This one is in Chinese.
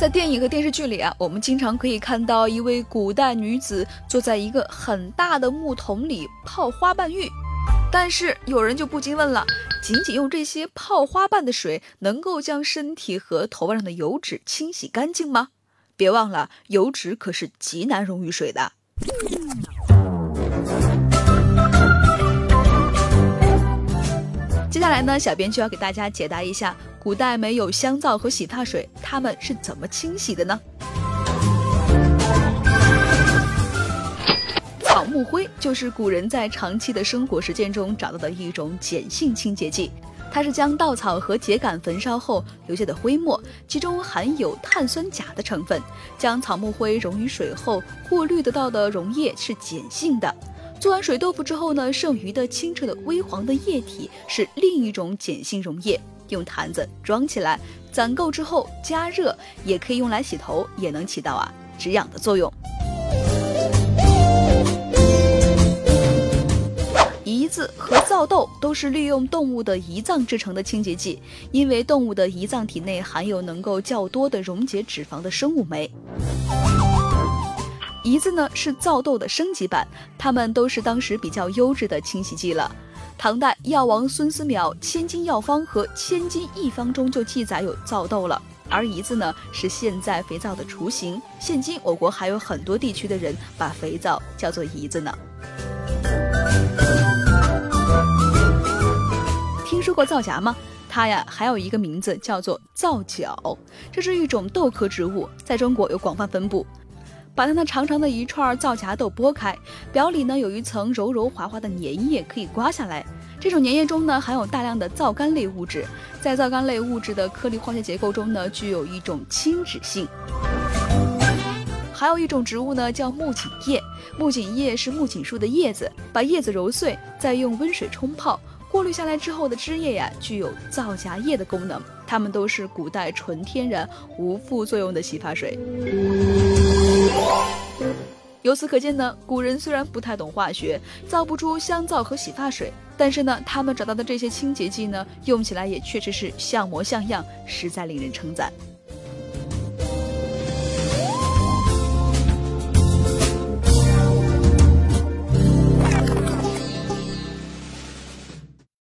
在电影和电视剧里啊，我们经常可以看到一位古代女子坐在一个很大的木桶里泡花瓣浴。但是有人就不禁问了：仅仅用这些泡花瓣的水，能够将身体和头发上的油脂清洗干净吗？别忘了，油脂可是极难溶于水的。接下来呢，小编就要给大家解答一下。古代没有香皂和洗发水，他们是怎么清洗的呢？草木灰就是古人在长期的生活实践中找到的一种碱性清洁剂，它是将稻草和秸秆焚烧后留下的灰末，其中含有碳酸钾的成分，将草木灰溶于水后过滤得到的溶液是碱性的。做完水豆腐之后呢，剩余的清澈的微黄的液体是另一种碱性溶液。用坛子装起来，攒够之后加热，也可以用来洗头，也能起到啊止痒的作用。胰子和皂豆都是利用动物的胰脏制成的清洁剂，因为动物的胰脏体内含有能够较多的溶解脂肪的生物酶。胰子呢是皂豆的升级版，它们都是当时比较优质的清洗剂了。唐代药王孙思邈《千金药方》和《千金一方》中就记载有皂豆了，而胰子呢是现在肥皂的雏形。现今我国还有很多地区的人把肥皂叫做胰子呢。听说过皂荚吗？它呀还有一个名字叫做皂角，这是一种豆科植物，在中国有广泛分布。把它那长长的一串皂荚豆剥开，表里呢有一层柔柔滑滑的粘液，可以刮下来。这种粘液中呢含有大量的皂苷类物质，在皂苷类物质的颗粒化学结构中呢具有一种亲脂性。还有一种植物呢叫木槿叶，木槿叶是木槿树的叶子，把叶子揉碎，再用温水冲泡，过滤下来之后的汁液呀具有皂荚液的功能。它们都是古代纯天然、无副作用的洗发水。由此可见呢，古人虽然不太懂化学，造不出香皂和洗发水，但是呢，他们找到的这些清洁剂呢，用起来也确实是像模像样，实在令人称赞。